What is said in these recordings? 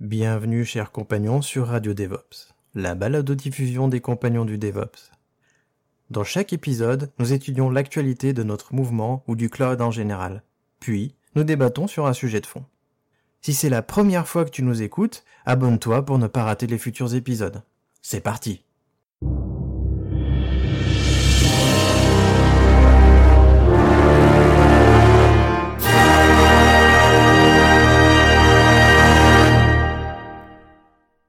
Bienvenue, chers compagnons, sur Radio DevOps, la balado-diffusion des compagnons du DevOps. Dans chaque épisode, nous étudions l'actualité de notre mouvement ou du cloud en général. Puis, nous débattons sur un sujet de fond. Si c'est la première fois que tu nous écoutes, abonne-toi pour ne pas rater les futurs épisodes. C'est parti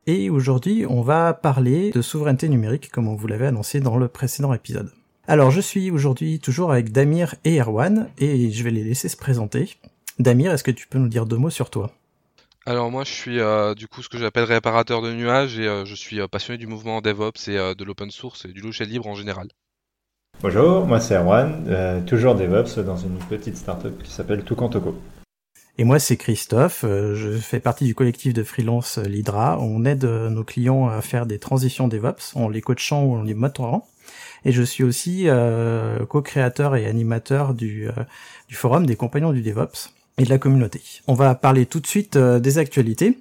Et aujourd'hui, on va parler de souveraineté numérique comme on vous l'avait annoncé dans le précédent épisode. Alors, je suis aujourd'hui toujours avec Damir et Erwan et je vais les laisser se présenter. Damir, est-ce que tu peux nous dire deux mots sur toi? Alors moi je suis euh, du coup ce que j'appelle réparateur de nuages et euh, je suis euh, passionné du mouvement DevOps et de l'open source et du logiciel libre en général. Bonjour, moi c'est Erwan, toujours DevOps dans une petite startup qui s'appelle Toucantoko. Et moi c'est Christophe, je fais partie du collectif de freelance Lidra. On aide nos clients à faire des transitions DevOps, on les coachant ou on les motorant. Et je suis aussi co-créateur et animateur du, du forum des compagnons du DevOps et de la communauté. On va parler tout de suite euh, des actualités.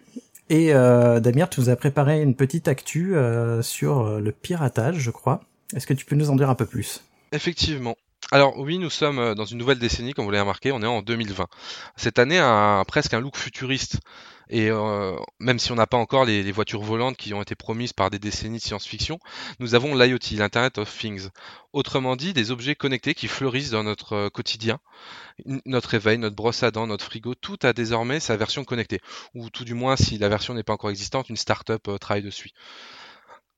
Et euh, Damir, tu nous as préparé une petite actu euh, sur euh, le piratage, je crois. Est-ce que tu peux nous en dire un peu plus? Effectivement. Alors oui, nous sommes dans une nouvelle décennie, comme vous l'avez remarqué, on est en 2020. Cette année a presque un look futuriste. Et euh, même si on n'a pas encore les, les, voitures volantes qui ont été promises par des décennies de science-fiction, nous avons l'IoT, l'Internet of Things. Autrement dit, des objets connectés qui fleurissent dans notre euh, quotidien. Notre réveil, notre brosse à dents, notre frigo, tout a désormais sa version connectée. Ou tout du moins, si la version n'est pas encore existante, une startup euh, travaille dessus.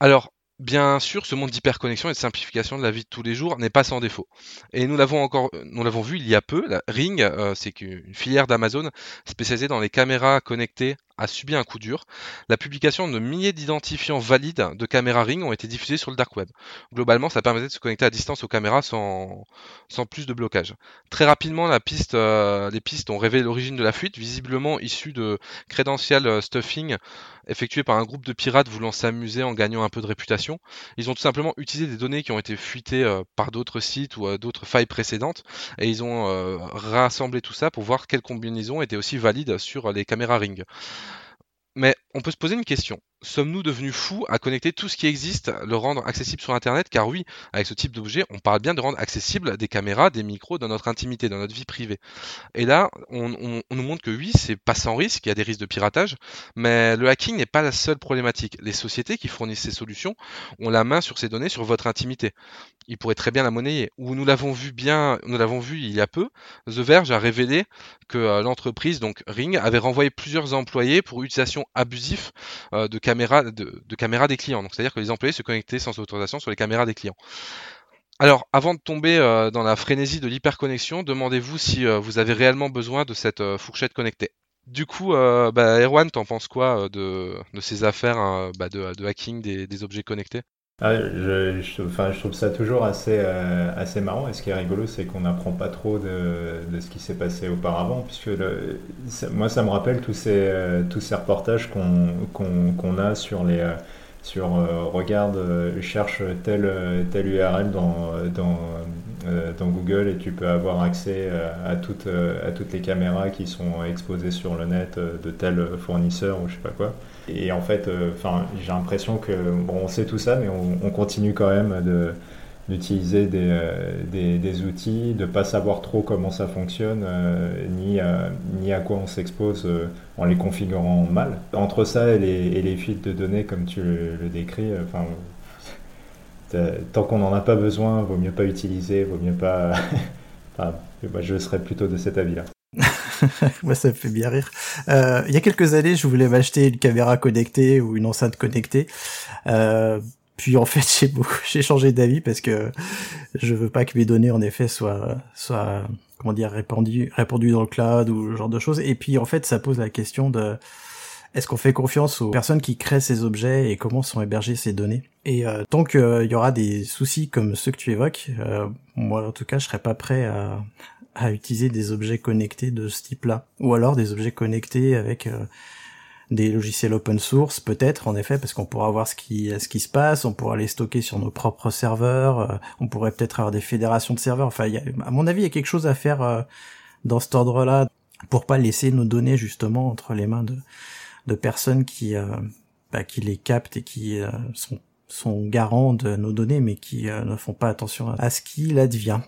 Alors, Bien sûr, ce monde d'hyperconnexion et de simplification de la vie de tous les jours n'est pas sans défaut. Et nous l'avons encore, nous l'avons vu il y a peu. Ring, euh, c'est une filière d'Amazon spécialisée dans les caméras connectées a subi un coup dur. La publication de milliers d'identifiants valides de caméras Ring ont été diffusés sur le dark web. Globalement, ça permettait de se connecter à distance aux caméras sans, sans plus de blocage. Très rapidement, la piste, euh, les pistes ont révélé l'origine de la fuite, visiblement issue de credential euh, stuffing effectué par un groupe de pirates voulant s'amuser en gagnant un peu de réputation. Ils ont tout simplement utilisé des données qui ont été fuitées euh, par d'autres sites ou d'autres failles précédentes et ils ont rassemblé tout ça pour voir quelle combinaison était aussi valide sur les caméras Ring. Mais on peut se poser une question sommes-nous devenus fous à connecter tout ce qui existe, le rendre accessible sur Internet? Car oui, avec ce type d'objet, on parle bien de rendre accessible des caméras, des micros dans notre intimité, dans notre vie privée. Et là, on, nous montre que oui, c'est pas sans risque, il y a des risques de piratage, mais le hacking n'est pas la seule problématique. Les sociétés qui fournissent ces solutions ont la main sur ces données, sur votre intimité. Ils pourraient très bien la monnayer. Ou nous l'avons vu bien, nous l'avons vu il y a peu, The Verge a révélé que euh, l'entreprise, donc Ring, avait renvoyé plusieurs employés pour utilisation abusive euh, de caméras de, caméras des clients. Donc c'est-à-dire que les employés se connectaient sans autorisation sur les caméras des clients. Alors, avant de tomber euh, dans la frénésie de l'hyperconnexion, demandez-vous si euh, vous avez réellement besoin de cette euh, fourchette connectée. Du coup, bah, Erwan, t'en penses quoi de, ces affaires hein, bah, de, hacking des objets connectés? Ah, je, trouve ça toujours assez, euh, assez marrant. Et ce qui est rigolo, c'est qu'on n'apprend pas trop de, ce qui s'est passé auparavant, puisque moi, ça me rappelle tous ces, euh, reportages qu'on a sur les. Euh, sur regarde, cherche telle, telle URL dans Google et tu peux avoir accès à, toutes, à toutes les caméras qui sont exposées sur le net de tel fournisseur ou je sais pas quoi. Et en fait, euh, j'ai l'impression que bon, on sait tout ça, mais on, continue quand même de d'utiliser des, euh, des, des, outils, de pas savoir trop comment ça fonctionne, euh, ni, à, ni à quoi on s'expose en les configurant mal. Entre ça et les, et les fuites de données, comme tu le, décris, enfin, tant qu'on n'en a pas besoin, vaut mieux pas utiliser, vaut mieux pas. enfin, je serais plutôt de cet avis-là. Moi, ça me fait bien rire. Euh, il y a quelques années, je voulais m'acheter une caméra connectée ou une enceinte connectée. Euh, puis en fait, j'ai j'ai changé d'avis parce que je veux pas que mes données, en effet, soient, soient comment dire répandu répandu dans le cloud ou ce genre de choses. Et puis en fait, ça pose la question de est-ce qu'on fait confiance aux personnes qui créent ces objets et comment sont hébergées ces données? Et euh, tant qu'il y aura des soucis comme ceux que tu évoques, euh, moi en tout cas, je serais pas prêt à, à utiliser des objets connectés de ce type-là, ou alors des objets connectés avec euh, des logiciels open source, peut-être en effet, parce qu'on pourra voir ce qui ce qui se passe, on pourra les stocker sur nos propres serveurs, on pourrait peut-être avoir des fédérations de serveurs. Enfin, y a, à mon avis, il y a quelque chose à faire dans cet ordre-là pour pas laisser nos données justement entre les mains de de personnes qui euh, bah, qui les captent et qui euh, sont sont garants de nos données, mais qui euh, ne font pas attention à ce qu'il advient.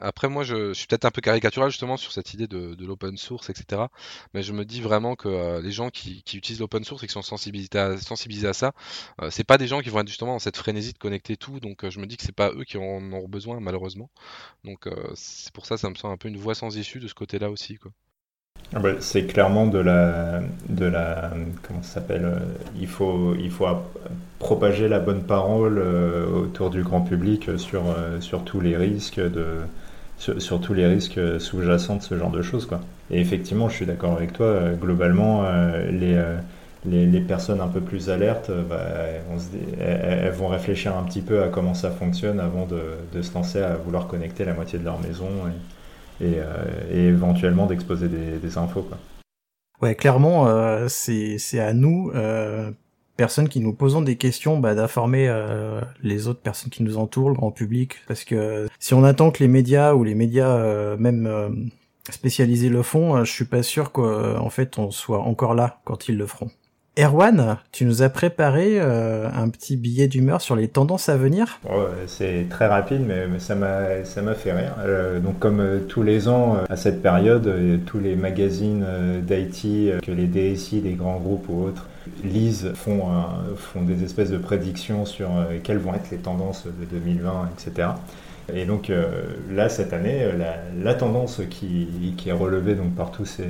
Après moi je, suis peut-être un peu caricatural justement sur cette idée de, l'open source, etc. Mais je me dis vraiment que les gens qui, utilisent l'open source et qui sont sensibilisés à, sensibilisés à ça, c'est pas des gens qui vont être justement dans cette frénésie de connecter tout, donc je me dis que c'est pas eux qui en ont besoin malheureusement. Donc c'est pour ça ça me semble un peu une voie sans issue de ce côté-là aussi. Quoi. Ah bah, c'est clairement de la, de la, comment ça s'appelle euh, Il faut, il faut propager la bonne parole euh, autour du grand public sur, euh, sur tous les risques de, sur, tous les risques sous-jacents de ce genre de choses, quoi. Et effectivement, je suis d'accord avec toi. Globalement, les, les, personnes un peu plus alertes, bah, elles, vont réfléchir un petit peu à comment ça fonctionne avant de, de, se lancer à vouloir connecter la moitié de leur maison. Et, euh, et éventuellement d'exposer des, des, infos. Quoi. Ouais, clairement, euh, c'est à nous, euh, personnes qui nous posons des questions, bah, d'informer euh, les autres personnes qui nous entourent, le grand public, parce que si on attend que les médias ou les médias euh, même euh, spécialisés le font, je suis pas sûr qu'en fait on soit encore là quand ils le feront. Erwan, tu nous as préparé euh, un petit billet d'humeur sur les tendances à venir? c'est très rapide, mais ça m'a fait rire. Euh, donc comme euh, tous les ans à cette période, tous les magazines d'IT que les DSI, les grands groupes ou autres lisent font des espèces de prédictions sur quelles vont être les tendances de 2020, etc. Et donc là, cette année, la, tendance qui, qui, est relevée donc, par tous ces,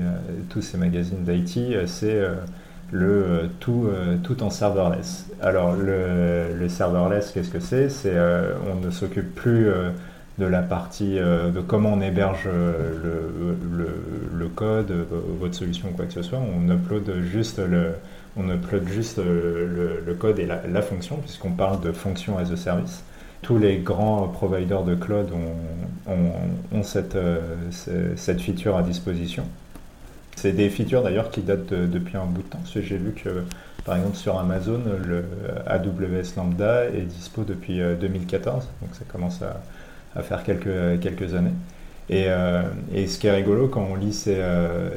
tous ces magazines d'IT, c'est le euh, tout, euh, tout en serverless. Alors le, le serverless, qu'est-ce que c'est? C'est euh, on ne s'occupe plus de la partie de comment on héberge le, code, votre solution, quoi que ce soit. On upload juste le, on upload juste le, code et la, fonction, puisqu'on parle de fonction as a service. Tous les grands providers de cloud ont, ont, ont cette, cette feature à disposition. C'est des features d'ailleurs qui datent depuis un bout de temps. J'ai vu que, par exemple, sur Amazon, le AWS Lambda est dispo depuis 2014. Euh, donc ça commence à, faire quelques années. Et, euh, et, ce qui est rigolo quand on lit ces, euh,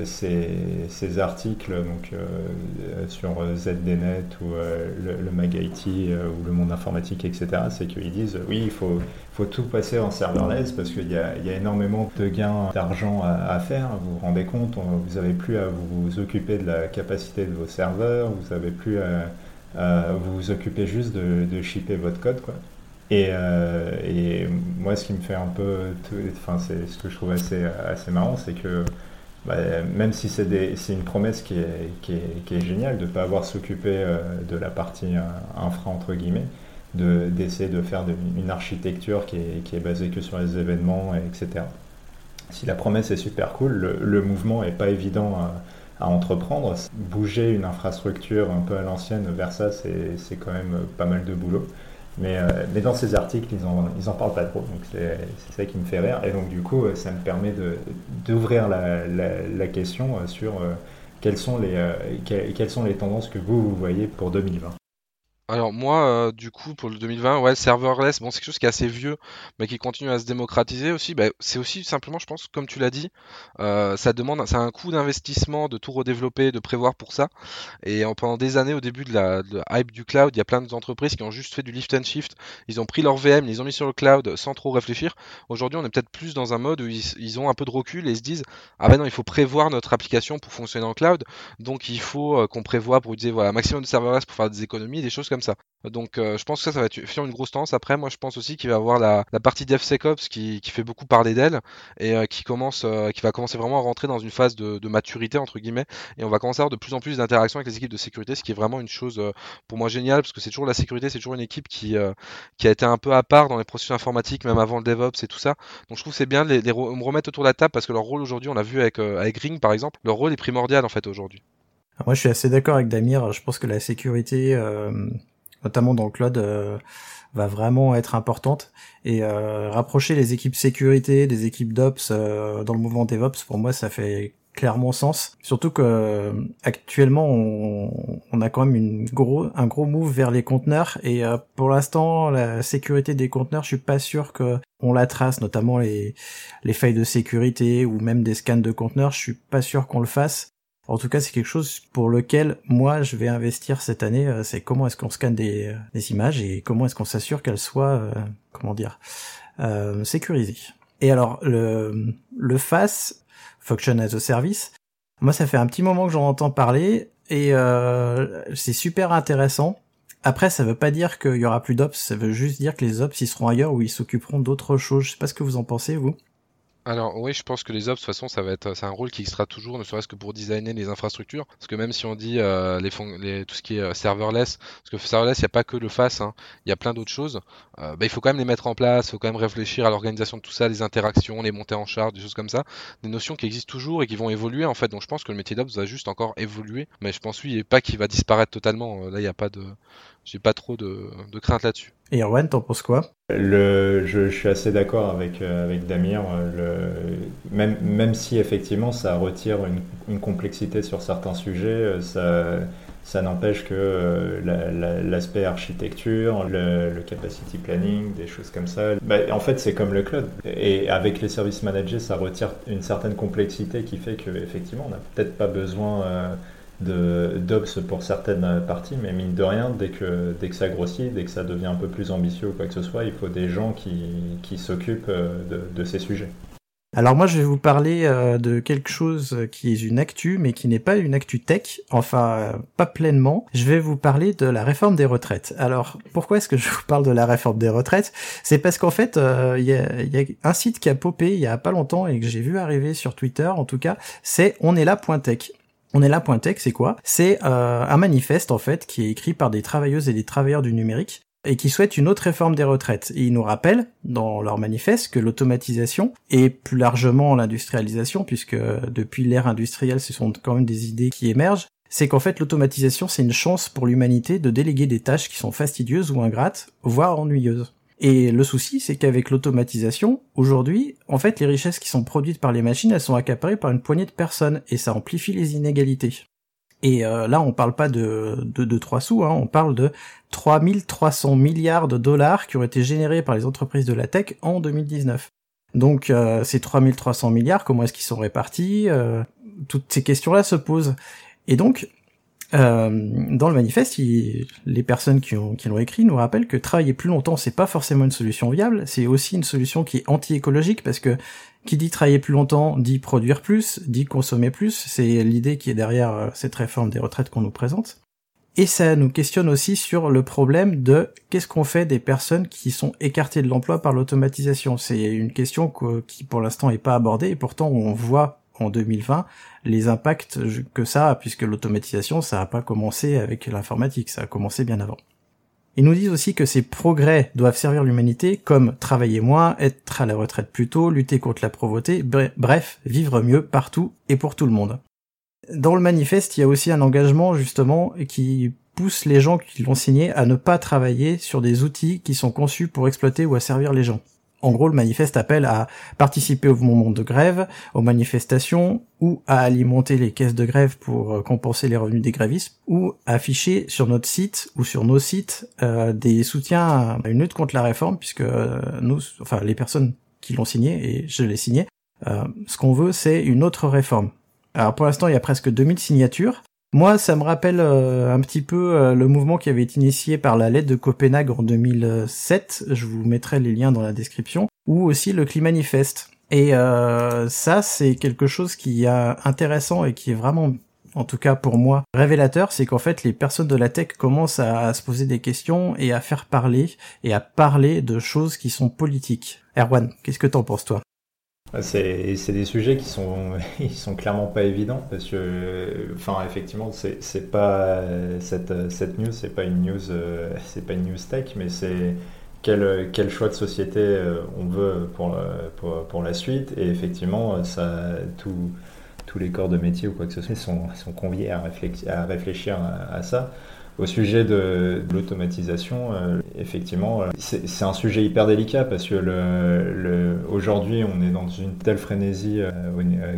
articles donc, euh, sur ZDNet ou le, le MagIT ou le monde informatique, etc., c'est qu'ils disent oui, il faut, faut tout passer en serverless parce qu'il y, y, a énormément de gains d'argent à, faire. Vous vous rendez compte, vous n'avez plus à vous occuper de la capacité de vos serveurs, vous n'avez plus à, à, vous occuper juste de, de shipper votre code. Quoi. Et, euh, et, moi, ce qui me fait un peu, enfin, c'est ce que je trouve assez, assez marrant, c'est que bah, même si c'est une promesse qui est, qui est, géniale de ne pas avoir s'occuper euh, de la partie euh, infra entre guillemets, d'essayer de, faire une architecture qui est, qui est, basée que sur les événements, etc. Si la promesse est super cool, le, le mouvement n'est pas évident à, à, entreprendre. Bouger une infrastructure un peu à l'ancienne vers ça, c'est quand même pas mal de boulot. Mais, euh, mais, dans ces articles, ils en, ils en parlent pas trop, donc c'est ça qui me fait rire. Et donc du coup, ça me permet d'ouvrir la, la, la, question euh, sur euh, quelles, sont les, quelles sont les tendances que vous, vous voyez pour 2020. Alors moi, euh, du coup, pour le 2020, ouais, serverless, bon, c'est quelque chose qui est assez vieux, mais qui continue à se démocratiser aussi. Bah, c'est aussi simplement, je pense, comme tu l'as dit, euh, ça demande, ça a un coût d'investissement de tout redévelopper, de prévoir pour ça. Et en, pendant des années, au début de la, hype du cloud, il y a plein d'entreprises qui ont juste fait du lift and shift. Ils ont pris leur VM, ils ont mis sur le cloud sans trop réfléchir. Aujourd'hui, on est peut-être plus dans un mode où ils, ont un peu de recul et se disent, ah ben non, il faut prévoir notre application pour fonctionner en cloud, donc il faut euh, qu'on prévoit pour utiliser voilà, maximum de serverless pour faire des économies, des choses comme Donc euh, je pense que ça, ça va être une grosse tendance. Après, moi je pense aussi qu'il va avoir la, partie DevSecOps qui, qui fait beaucoup parler d'elle et euh, qui commence, euh, qui va commencer vraiment à rentrer dans une phase de, maturité entre guillemets. Et on va commencer à avoir de plus en plus d'interactions avec les équipes de sécurité, ce qui est vraiment une chose pour moi géniale parce que c'est toujours la sécurité, c'est toujours une équipe qui, a été un peu à part dans les processus informatiques, même avant le DevOps et tout ça. Donc je trouve c'est bien de les, les me remettre autour de la table parce que leur rôle aujourd'hui, on l'a vu avec, avec Ring par exemple, leur rôle est primordial en fait aujourd'hui. Moi, je suis assez d'accord avec Damir. Je pense que la sécurité, notamment dans le cloud, euh, va vraiment être importante. Et euh, rapprocher les équipes sécurité des équipes d'ops euh, dans le mouvement DevOps, pour moi, ça fait clairement sens. Surtout que actuellement, on, on, a quand même une gros, un gros move vers les conteneurs. Et pour l'instant, la sécurité des conteneurs, je suis pas sûr que on la trace, notamment les, les failles de sécurité ou même des scans de conteneurs. Je suis pas sûr qu'on le fasse. En tout cas, c'est quelque chose pour lequel moi je vais investir cette année. Euh, c'est comment est-ce qu'on scanne des, euh, des, images et comment est-ce qu'on s'assure qu'elles soient, euh, comment dire, sécurisées. Et alors le, le FAS, Function as a Service, moi ça fait un petit moment que j'en entends parler et c'est super intéressant. Après, ça veut pas dire qu'il y aura plus d'ops, ça veut juste dire que les ops ils seront ailleurs ou ils s'occuperont d'autres choses. Je sais pas ce que vous en pensez vous. Alors oui, je pense que les ops, de toute façon, ça va être, c'est un rôle qui existera toujours, ne serait-ce que pour designer les infrastructures. Parce que même si on dit euh, les, les, tout ce qui est euh, serverless, parce que serverless, il n'y a pas que le FAS, hein, il y a plein d'autres choses. Euh, bah, il faut quand même les mettre en place, il faut quand même réfléchir à l'organisation de tout ça, les interactions, les montées en charge, des choses comme ça, des notions qui existent toujours et qui vont évoluer en fait. Donc je pense que le métier d'ops va juste encore évoluer, mais je pense oui, pas qu'il va disparaître totalement. Là, il n'y a pas de, j'ai pas trop de, de crainte là-dessus. Et Erwan, t'en penses quoi? Le, je, suis assez d'accord avec, euh, avec Damir. Même, même si effectivement ça retire une, complexité sur certains sujets, euh, ça, n'empêche que euh, l'aspect architecture, le, capacity planning, des choses comme ça, bah, en fait c'est comme le cloud. Et avec les services managés, ça retire une certaine complexité qui fait qu'effectivement on n'a peut-être pas besoin d'Ops pour certaines parties, mais mine de rien, dès que, dès que ça grossit, dès que ça devient un peu plus ambitieux ou quoi que ce soit, il faut des gens qui, qui s'occupent euh, de, ces sujets. Alors moi je vais vous parler euh, de quelque chose qui est une actu mais qui n'est pas une actu tech, enfin euh, pas pleinement. Je vais vous parler de la réforme des retraites. Alors pourquoi est-ce que je vous parle de la réforme des retraites? C'est parce qu'en fait il y, a, y, a, un site qui a popé il y a pas longtemps et que j'ai vu arriver sur Twitter en tout cas, c'est on est là.tech. On est là, Pointec, c'est quoi? C'est euh, un manifeste en fait qui est écrit par des travailleuses et des travailleurs du numérique et qui souhaitent une autre réforme des retraites. Et ils nous rappellent dans leur manifeste que l'automatisation et plus largement l'industrialisation, puisque depuis l'ère industrielle, ce sont quand même des idées qui émergent, c'est qu'en fait l'automatisation c'est une chance pour l'humanité de déléguer des tâches qui sont fastidieuses ou ingrates, voire ennuyeuses. Et le souci, c'est qu'avec l'automatisation, aujourd'hui, en fait, les richesses qui sont produites par les machines, elles sont accaparées par une poignée de personnes, et ça amplifie les inégalités. Et euh, là, on parle pas de, de, de 3 sous, hein, on parle de 3300 milliards de dollars qui ont été générés par les entreprises de la tech en 2019. Donc euh, ces 3300 milliards, comment est-ce qu'ils sont répartis euh, Toutes ces questions-là se posent. Et donc, euh, dans le manifeste, les personnes qui, qui l'ont écrit nous rappellent que travailler plus longtemps, c'est pas forcément une solution viable, c'est aussi une solution qui est anti-écologique parce que qui dit travailler plus longtemps dit produire plus, dit consommer plus. C'est l'idée qui est derrière euh, cette réforme des retraites qu'on nous présente. Et ça nous questionne aussi sur le problème de qu'est-ce qu'on fait des personnes qui sont écartées de l'emploi par l'automatisation. C'est une question qui pour l'instant est pas abordée et pourtant on voit en 2020 les impacts que ça a, puisque l'automatisation, ça n'a pas commencé avec l'informatique, ça a commencé bien avant. Ils nous disent aussi que ces progrès doivent servir l'humanité comme travailler moins, être à la retraite plus tôt, lutter contre la pauvreté, bref, vivre mieux partout et pour tout le monde. Dans le manifeste, il y a aussi un engagement justement qui pousse les gens qui l'ont signé à ne pas travailler sur des outils qui sont conçus pour exploiter ou asservir les gens. En gros, le manifeste appelle à participer au moment de grève, aux manifestations, ou à alimenter les caisses de grève pour euh, compenser les revenus des grévistes, ou à afficher sur notre site ou sur nos sites euh, des soutiens à une lutte contre la réforme, puisque euh, nous, enfin les personnes qui l'ont signé, et je l'ai signé, ce qu'on veut, c'est une autre réforme. Alors pour l'instant, il y a presque 2000 signatures, moi, ça me rappelle euh, un petit peu euh, le mouvement qui avait été initié par la lettre de Copenhague en 2007. Je vous mettrai les liens dans la description. Ou aussi le Climanifeste. Et euh, ça, c'est quelque chose qui est intéressant et qui est vraiment en tout cas pour moi, révélateur, c'est qu'en fait les personnes de la tech commencent à, se poser des questions et à faire parler et à parler de choses qui sont politiques. Erwan, qu'est-ce que t'en penses toi? C'est, des sujets qui sont, ils sont clairement pas évidents parce que, enfin, effectivement, c'est, pas cette, news, c'est pas une news, c'est pas une news tech, mais c'est quel, choix de société euh, on veut pour, pour, la suite. Et effectivement, ça, tous les corps de métier ou quoi que ce soit sont, conviés à, réfléchir à, ça. Au sujet de, l'automatisation, euh, effectivement, euh, c'est un sujet hyper délicat parce que le, aujourd'hui, on est dans une telle frénésie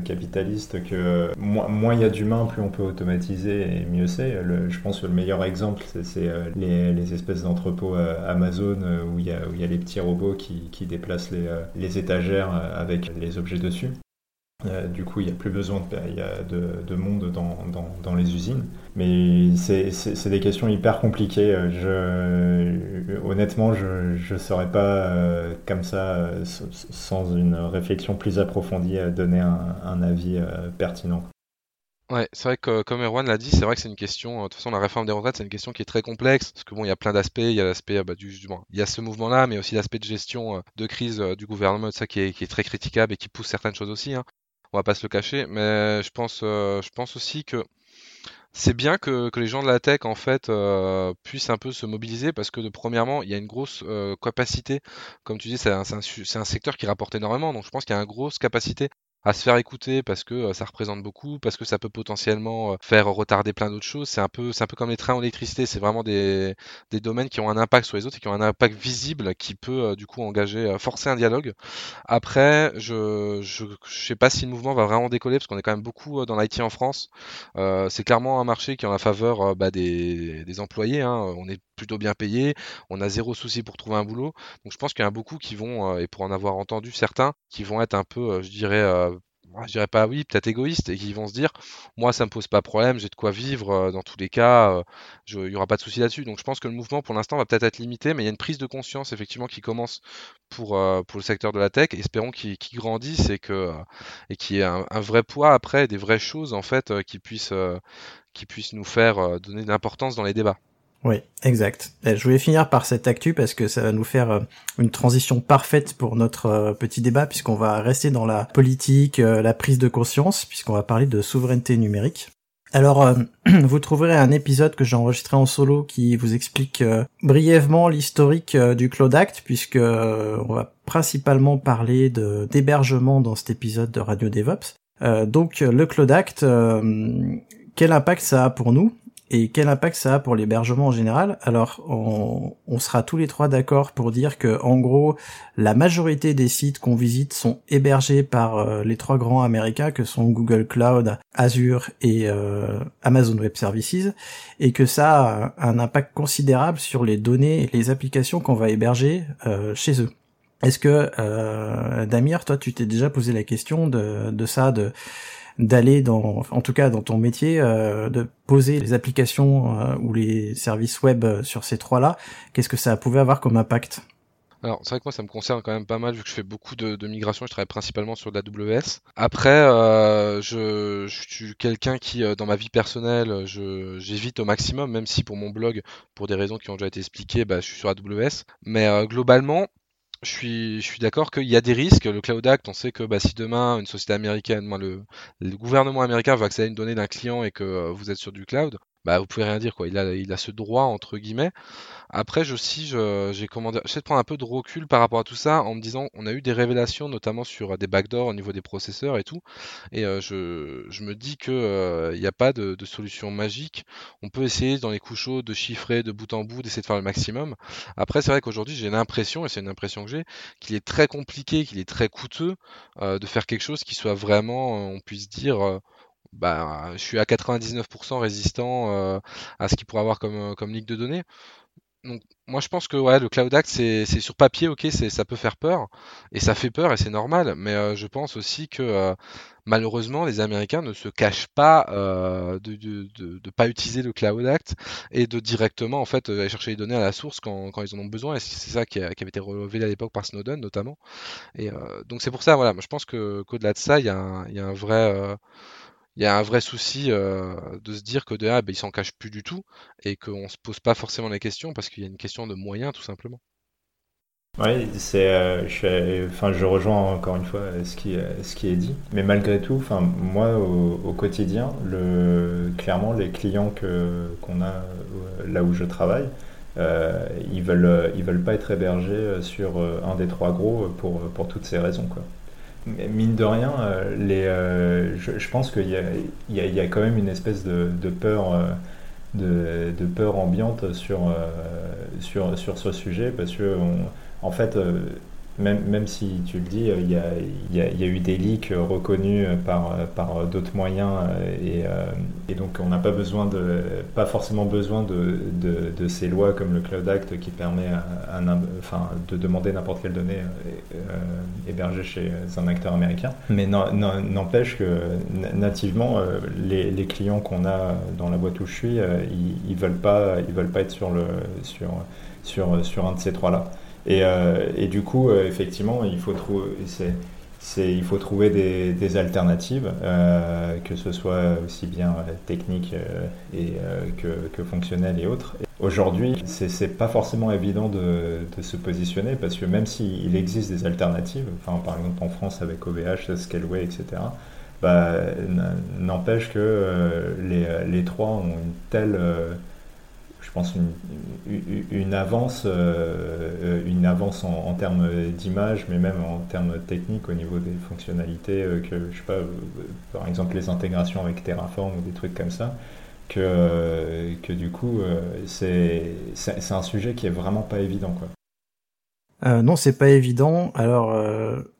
capitaliste que moins il y a d'humains, plus on peut automatiser et mieux c'est. Je pense que le meilleur exemple, c'est les, les, espèces d'entrepôts Amazon où il, y a, y a les petits robots qui, qui déplacent les, les étagères avec les objets dessus. Euh, du coup, il n'y a plus besoin de, de, monde dans, les usines. Mais c'est des questions hyper compliquées. Honnêtement, je ne saurais pas, euh, comme ça, sans une réflexion plus approfondie, donner un, avis euh, pertinent. Ouais, c'est vrai que comme Erwan l'a dit, c'est vrai que c'est une question. De toute façon, la réforme des retraites, c'est une question qui est très complexe parce que bon, il y a plein d'aspects. Il y a l'aspect bah, du, il y a ce mouvement-là, mais aussi l'aspect de gestion de crise du gouvernement, ça qui est, qui est, très critiquable et qui pousse certaines choses aussi. Hein on va pas se le cacher, mais je pense, euh, aussi que c'est bien que, les gens de la tech en fait euh, puissent un peu se mobiliser parce que de, premièrement il y a une grosse euh, capacité, comme tu dis c'est un, secteur qui rapporte énormément donc je pense qu'il y a une grosse capacité à se faire écouter parce que euh, ça représente beaucoup, parce que ça peut potentiellement euh, faire retarder plein d'autres choses. C'est un peu, c'est un peu comme les trains en électricité. C'est vraiment des, des domaines qui ont un impact sur les autres et qui ont un impact visible qui peut euh, du coup engager, forcer un dialogue. Après, je, je, je sais pas si le mouvement va vraiment décoller parce qu'on est quand même beaucoup dans l'IT en France. Euh, c'est clairement un marché qui est en la faveur bah, des, des employés. Hein. On est plutôt bien payé, on a zéro souci pour trouver un boulot. Donc je pense qu'il y en a beaucoup qui vont, et pour en avoir entendu certains, qui vont être un peu, je dirais, je dirais pas oui, peut-être égoïste et qui vont se dire moi ça me pose pas problème, j'ai de quoi vivre euh, dans tous les cas, euh, il y aura pas de souci là-dessus. Donc je pense que le mouvement pour l'instant va peut-être être limité, mais il y a une prise de conscience effectivement qui commence pour euh, pour le secteur de la tech. Espérons qu'il grandisse et que qu'il y ait un, un, vrai poids après, des vraies choses en fait qui puissent qui puissent nous faire donner de l'importance dans les débats. Oui, exact. Je voulais finir par cette actu parce que ça va nous faire euh, une transition parfaite pour notre euh, petit débat puisqu'on va rester dans la politique, euh, la prise de conscience, puisqu'on va parler de souveraineté numérique. Alors, vous trouverez un épisode que j'ai enregistré en solo qui vous explique brièvement l'historique du Cloud Act, puisque on va principalement parler de d'hébergement dans cet épisode de Radio DevOps. donc, le Cloud Act, quel impact ça a pour nous? Et quel impact ça a pour l'hébergement en général? Alors, on, sera tous les trois d'accord pour dire que, en gros, la majorité des sites qu'on visite sont hébergés par euh, les trois grands américains que sont Google Cloud, Azure et euh, Amazon Web Services, et que ça a un impact considérable sur les données et les applications qu'on va héberger euh, chez eux. Est-ce que, Damir, toi, tu t'es déjà posé la question de, de ça, de d'aller dans, en tout cas dans ton métier, euh, de poser les applications euh, ou les services web euh, sur ces trois-là, qu'est-ce que ça pouvait avoir comme impact? Alors, c'est vrai que moi, ça me concerne quand même pas mal, vu que je fais beaucoup de, de migration, je travaille principalement sur de la WS. Après, je, je, suis quelqu'un qui, dans ma vie personnelle, j'évite au maximum, même si pour mon blog, pour des raisons qui ont déjà été expliquées, bah, je suis sur AWS. Mais globalement, je suis, d'accord qu'il y a des risques. Le Cloud Act, on sait que bah, si demain une société américaine, le, gouvernement américain veut accéder à une donnée d'un client et que euh, vous êtes sur du cloud, bah vous pouvez rien dire quoi. Il a, il a ce droit entre guillemets. Après, je aussi, j'ai commandé, j'essaie de prendre un peu de recul par rapport à tout ça en me disant, on a eu des révélations notamment sur des backdoors au niveau des processeurs et tout, et euh, je, je, me dis que il euh, n'y a pas de, de, solution magique. On peut essayer dans les couches de chiffrer de bout en bout, d'essayer de faire le maximum. Après, c'est vrai qu'aujourd'hui, j'ai l'impression, et c'est une impression que j'ai, qu'il est très compliqué, qu'il est très coûteux euh, de faire quelque chose qui soit vraiment, on puisse dire bah, je suis à 99% résistant euh, à ce qu'il pourrait avoir comme, euh, comme ligue de données. Donc moi je pense que ouais, le Cloud Act c'est sur papier ok ça peut faire peur et ça fait peur et c'est normal mais euh, je pense aussi que malheureusement les Américains ne se cachent pas de, de, de, pas utiliser le Cloud Act et de directement en fait aller chercher les données à la source quand, quand ils en ont besoin et c'est ça qui, avait été relevé à l'époque par Snowden notamment et donc c'est pour ça voilà moi je pense qu'au-delà de ça il y, un, y a un vrai il y a un vrai souci de se dire que de ah, ben, ils s'en cachent plus du tout et qu'on se pose pas forcément les questions parce qu'il y a une question de moyens tout simplement. Oui, c'est, euh, je, rejoins encore une fois ce qui, ce qui est dit. Mais malgré tout, enfin, moi, au, quotidien, le, clairement, les clients que, qu'on a euh, là où je travaille, euh, ils veulent, ils veulent pas être hébergés sur un des trois gros pour, pour toutes ces raisons, quoi. Mine de rien, les, je, je, pense qu'il y a, quand même une espèce de, peur. De, de, peur ambiante sur, sur, sur ce sujet parce que en fait, euh, même, même si tu le dis, il y a, y a, eu des leaks reconnus par, par d'autres moyens et, euh, et, donc on n'a pas besoin de, pas forcément besoin de, de, ces lois comme le Cloud Act qui permet enfin, de demander n'importe quelle donnée euh, hébergée chez un acteur américain. Mais n'empêche que nativement, les, clients qu'on a dans la boîte où je suis, ils, ils veulent pas, ils veulent pas être sur le, sur, sur, sur un de ces trois là. Et, euh, et, du coup, euh, effectivement, il faut, trouver, des, alternatives, euh, que ce soit aussi bien technique et, que, que et autres. Aujourd'hui, c'est pas forcément évident de, de, se positionner parce que même s'il existe des alternatives, enfin, par exemple en France avec OVH, Scaleway, etc., bah, n'empêche que les, les, trois ont une telle pense, une, avance, euh, avance en, termes d'image, mais même en termes techniques au niveau des fonctionnalités, euh, que je sais pas, euh, par exemple les intégrations avec Terraform ou des trucs comme ça, que, du coup, c'est un sujet qui est vraiment pas évident. Quoi. Euh, non, c'est pas évident. Alors,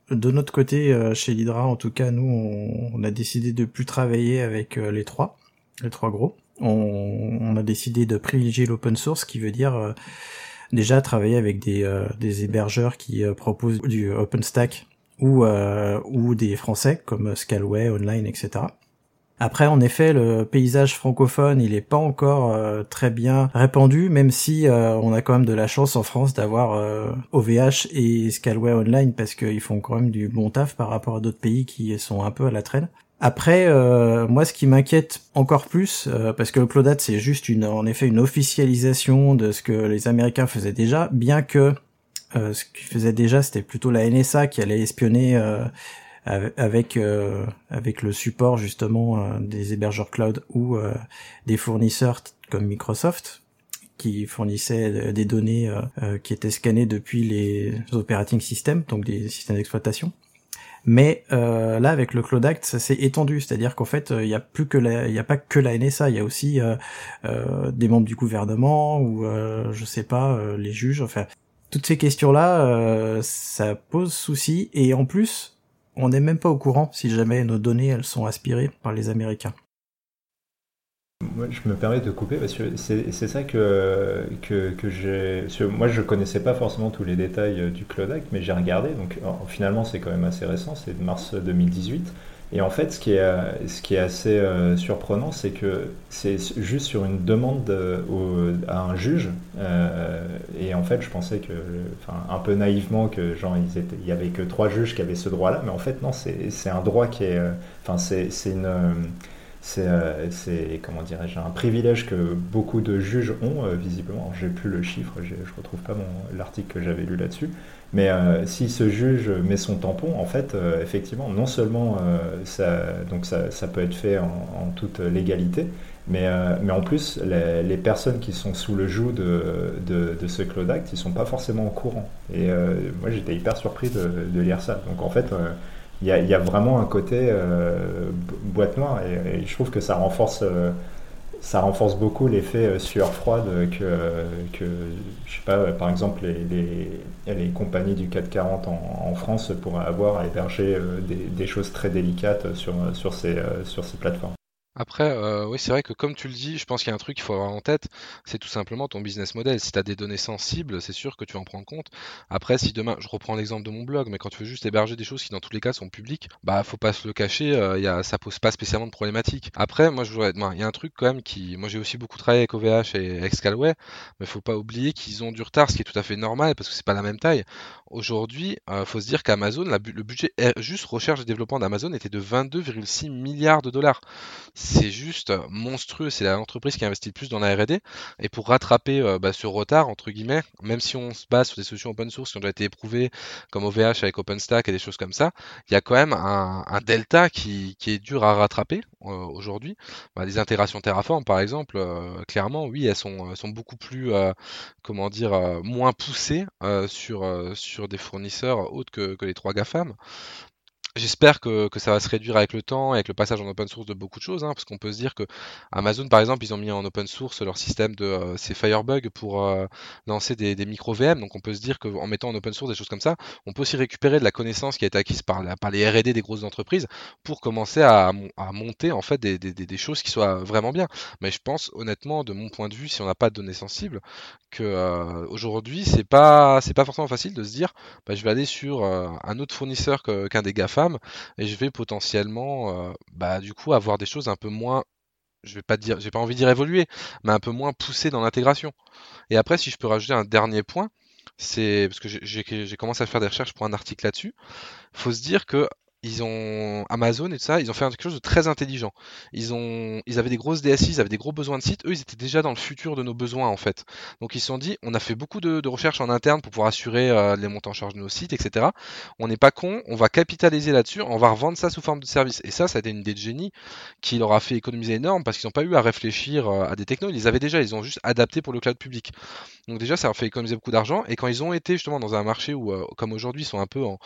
de notre côté, chez l'Hydra, en tout cas, nous, on, on, a décidé de plus travailler avec les trois, les trois gros on, a décidé de privilégier l'open source, qui veut dire euh, déjà travailler avec des, euh, hébergeurs qui euh, proposent du OpenStack ou, ou des français comme Scalway, Online, etc. Après, en effet, le paysage francophone, il est pas encore très bien répandu, même si on a quand même de la chance en France d'avoir OVH et Scalway Online parce qu'ils font quand même du bon taf par rapport à d'autres pays qui sont un peu à la traîne. Après, euh, moi, ce qui m'inquiète encore plus, euh, parce que le Clodat, c'est juste une, en effet, une officialisation de ce que les Américains faisaient déjà, bien que euh, ce qu'ils faisaient déjà, c'était plutôt la NSA qui allait espionner avec avec le support justement des hébergeurs cloud ou des fournisseurs comme Microsoft qui fournissaient des données qui étaient scannées depuis les operating systems, donc des systèmes d'exploitation. Mais euh, là, avec le Cloud Act, ça s'est étendu, c'est-à-dire qu'en fait, il n'y a plus que la, il y a pas que la NSA, il y a aussi euh, euh, des membres du gouvernement ou euh, je sais pas, euh, les juges. Enfin, toutes ces questions-là, euh, ça pose souci. Et en plus, on n'est même pas au courant si jamais nos données elles sont aspirées par les Américains. Moi, je me permets de couper parce que c'est ça que, que, que j'ai. Moi, je connaissais pas forcément tous les détails euh, du Cloud Act, mais j'ai regardé. Donc, finalement, c'est quand même assez récent, c'est de mars 2018. Et en fait, ce qui est, euh, ce qui est assez euh, surprenant, c'est que c'est juste sur une demande à un juge. et en fait, je pensais que, enfin, un peu naïvement, que genre, ils étaient, il y avait que trois juges qui avaient ce droit-là. Mais en fait, non, c'est un droit qui est. Enfin, c'est une euh, c'est comment un privilège que beaucoup de juges ont euh, visiblement. J'ai plus le chiffre, je retrouve pas l'article que j'avais lu là-dessus. Mais euh, si ce juge met son tampon, en fait, effectivement, non seulement ça, peut être fait en, toute légalité, mais, en plus, les, personnes qui sont sous le joug de, ce Cloud Act, ils sont pas forcément au courant. Et moi, j'étais hyper surpris de, de, lire ça. Donc en fait, il y, a, vraiment un côté euh, boîte noire et, je trouve que ça renforce, euh, ça renforce beaucoup l'effet euh, sueur froide que, je sais pas, par exemple, les, les, compagnies du 440 en, en France pourraient avoir à héberger des, des, choses très délicates sur, sur, ces, sur ces plateformes. Après, euh, oui, c'est vrai que comme tu le dis, je pense qu'il y a un truc qu'il faut avoir en tête, c'est tout simplement ton business model. Si tu as des données sensibles, c'est sûr que tu vas en prendre compte. Après, si demain, je reprends l'exemple de mon blog, mais quand tu veux juste héberger des choses qui dans tous les cas sont publiques, bah faut pas se le cacher, euh, ça pose pas spécialement de problématique. Après, moi je voudrais, il y a un truc quand même qui, moi j'ai aussi beaucoup travaillé avec OVH et Excalway, mais faut pas oublier qu'ils ont du retard, ce qui est tout à fait normal parce que c'est pas la même taille. Aujourd'hui, euh, faut se dire qu'Amazon, le budget juste recherche et développement d'Amazon était de 22,6 milliards de dollars c'est juste monstrueux. C'est l'entreprise qui investit le plus dans la R&D. Et pour rattraper euh, bah, ce retard, entre guillemets, même si on se base sur des solutions open source qui ont déjà été éprouvées, comme OVH avec OpenStack et des choses comme ça, il y a quand même un, delta qui, est dur à rattraper euh, aujourd'hui. Bah, les intégrations Terraform, par exemple, euh, clairement, oui, elles sont, beaucoup plus, comment dire, moins poussées sur, sur des fournisseurs autres que, que les trois GAFAM. J'espère que, ça va se réduire avec le temps et avec le passage en open source de beaucoup de choses, hein, parce qu'on peut se dire que Amazon, par exemple, ils ont mis en open source leur système de euh, ces Firebug pour euh, lancer des, micro VM. Donc on peut se dire qu'en mettant en open source des choses comme ça, on peut aussi récupérer de la connaissance qui a été acquise par, par les R&D des grosses entreprises pour commencer à, monter en fait des, choses qui soient vraiment bien. Mais je pense honnêtement, de mon point de vue, si on n'a pas de données sensibles, que euh, aujourd'hui c'est pas c'est pas forcément facile de se dire, bah, je vais aller sur euh, un autre fournisseur qu'un des GAFA et je vais potentiellement, euh, bah, du coup, avoir des choses un peu moins je vais pas dire, j'ai pas envie de dire évoluer, mais un peu moins poussé dans l'intégration. Et après, si je peux rajouter un dernier point, c'est parce que j'ai commencé à faire des recherches pour un article là-dessus. Faut se dire que ils ont Amazon et tout ça, ils ont fait quelque chose de très intelligent. Ils avaient des grosses DSI, ils avaient des gros besoins de sites. Eux, ils étaient déjà dans le futur de nos besoins en fait. Donc ils se sont dit, on a fait beaucoup de, recherches en interne pour pouvoir assurer euh, les montants en charge de nos sites, etc. On n'est pas con, on va capitaliser là-dessus, on va revendre ça sous forme de service. Et ça, ça a été une idée de génie qui leur a fait économiser énorme parce qu'ils n'ont pas eu à réfléchir euh, à des technos. Ils les avaient déjà, ils ont juste adapté pour le cloud public. Donc déjà, ça leur fait économiser beaucoup d'argent. Et quand ils ont été justement dans un marché où, euh, comme aujourd'hui, ils sont un peu en,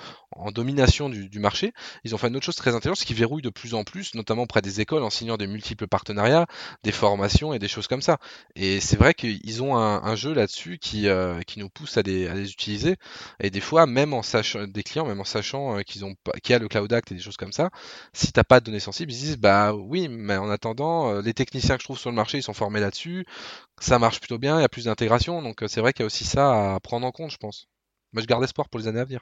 domination du marché, ils ont fait une autre chose très très ce qui verrouille de plus en plus, notamment près des écoles, en signant des multiples partenariats, des formations et des choses comme ça. Et c'est vrai qu'ils ont un, jeu là-dessus qui, euh, qui nous pousse à les, à les utiliser. Et des fois, même en sachant des clients, même en sachant euh, qu'ils ont qu'il y a le Cloud Act et des choses comme ça, si t'as pas de données sensibles, ils disent bah oui, mais en attendant, euh, les techniciens que je trouve sur le marché, ils sont formés là-dessus, ça marche plutôt bien, il y a plus d'intégration, donc c'est vrai qu'il y a aussi ça à prendre en compte, je pense. Mais je garde espoir pour les années à venir.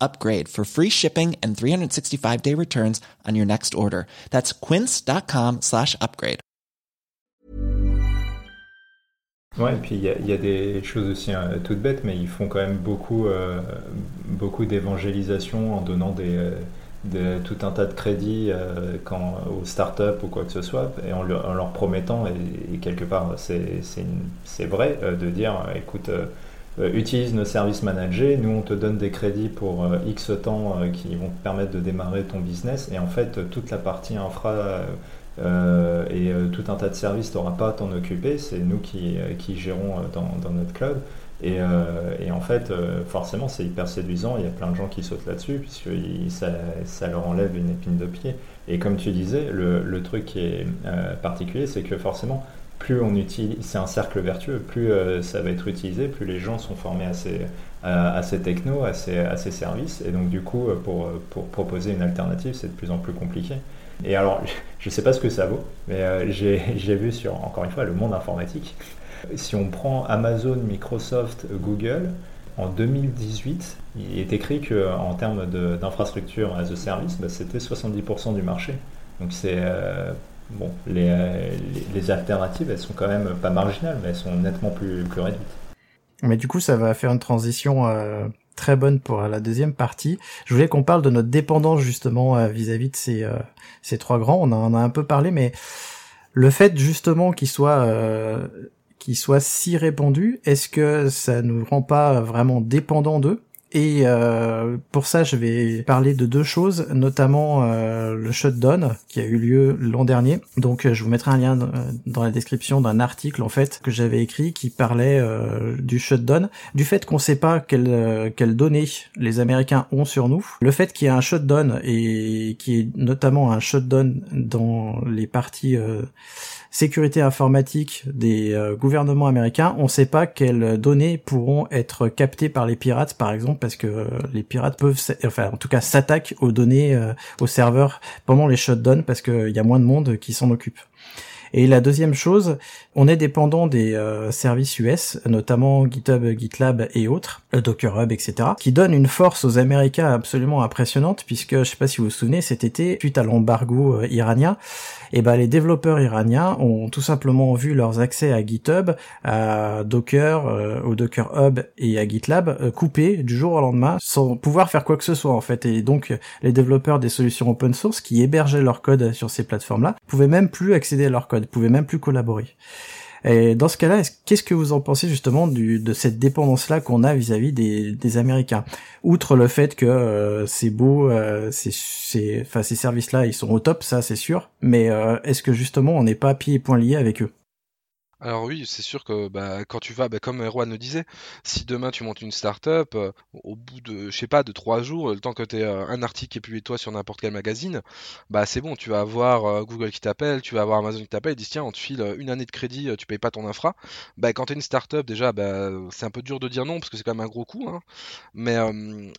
upgrade for free shipping and 365 day returns on your next order. That's quince.com slash upgrade. Ouais, et puis il y, y, a des choses aussi hein, toutes bêtes, mais ils font quand même beaucoup, euh, beaucoup d'évangélisation en donnant des, euh, tout un tas de crédits euh, quand, aux startups ou quoi que ce soit, et en, en leur promettant, et, et quelque part c'est vrai, euh, de dire écoute, euh, utilise nos services managés, nous on te donne des crédits pour euh, X temps euh, qui vont te permettre de démarrer ton business et en fait toute la partie infra et tout un tas de services, tu n'auras pas à t'en occuper, c'est nous qui, qui gérons dans, dans, notre cloud. Et, et en fait, forcément, c'est hyper séduisant, il y a plein de gens qui sautent là-dessus puisque ça, ça, leur enlève une épine de pied. Et comme tu disais, le, le truc qui est particulier, c'est que forcément, plus on utilise, c'est un cercle vertueux, plus euh, ça va être utilisé, plus les gens sont formés à ces, à, ces technos, à ces, à ces, services. Et donc, du coup, euh, pour, pour proposer une alternative, c'est de plus en plus compliqué. Et alors, je ne sais pas ce que ça vaut, mais euh, j'ai vu sur, encore une fois, le monde informatique. Si on prend Amazon, Microsoft, Google, en 2018, il est écrit qu'en termes d'infrastructure as a service, bah, c'était 70% du marché. Donc c'est bon, les, les, alternatives, elles sont quand même pas marginales, mais elles sont nettement plus, plus réduites. Mais du coup, ça va faire une transition très bonne pour la deuxième partie. Je voulais qu'on parle de notre dépendance justement vis-à-vis de ces, ces trois grands. On en a un peu parlé, mais le fait justement qu'ils soient qui soit si répandu, est-ce que ça nous rend pas vraiment dépendants d'eux? Et euh, pour ça, je vais parler de deux choses, notamment euh, le shutdown qui a eu lieu l'an dernier. Donc, euh, je vous mettrai un lien dans la description d'un article en fait que j'avais écrit qui parlait du shutdown, du fait qu'on ne sait pas quelles données les Américains ont sur nous, le fait qu'il y ait un shutdown et qui est notamment un shutdown dans les parties sécurité informatique des euh, gouvernements américains, on ne sait pas quelles données pourront être captées par les pirates, par exemple, parce que euh, les pirates peuvent, enfin, en tout cas, s'attaquent aux données, euh, aux serveurs pendant les shutdowns, parce qu'il y a moins de monde qui s'en occupe. Et la deuxième chose, on est dépendant des euh, services US, notamment GitHub, GitLab et autres, Docker Hub, etc., qui donnent une force aux Américains absolument impressionnante, puisque je sais pas si vous vous souvenez, cet été, suite à l'embargo euh, iranien, et eh ben les développeurs iraniens ont tout simplement vu leurs accès à GitHub, à Docker, euh, au Docker Hub et à GitLab coupés du jour au lendemain, sans pouvoir faire quoi que ce soit en fait. Et donc les développeurs des solutions open source qui hébergeaient leur code sur ces plateformes-là pouvaient même plus accéder à leur code ne pouvaient même plus collaborer. Et dans ce cas-là, qu'est-ce que vous en pensez justement de cette dépendance-là qu'on a vis-à-vis des, Américains? Outre le fait que euh, c'est beau, euh, ces services-là, ils sont au top, ça c'est sûr. Mais euh, est-ce que justement on n'est pas pieds et poings liés avec eux? Alors oui, c'est sûr que bah, quand tu vas, bah, comme Erwan le disait, si demain tu montes une startup, up au bout de, je sais pas, de trois jours, le temps que tu aies un article qui est publié toi sur n'importe quel magazine, bah c'est bon, tu vas avoir Google qui t'appelle, tu vas avoir Amazon qui t'appelle, ils disent tiens, on te file une année de crédit, tu payes pas ton infra. Bah quand tu es une startup, déjà, bah, c'est un peu dur de dire non parce que c'est quand même un gros coût, hein. mais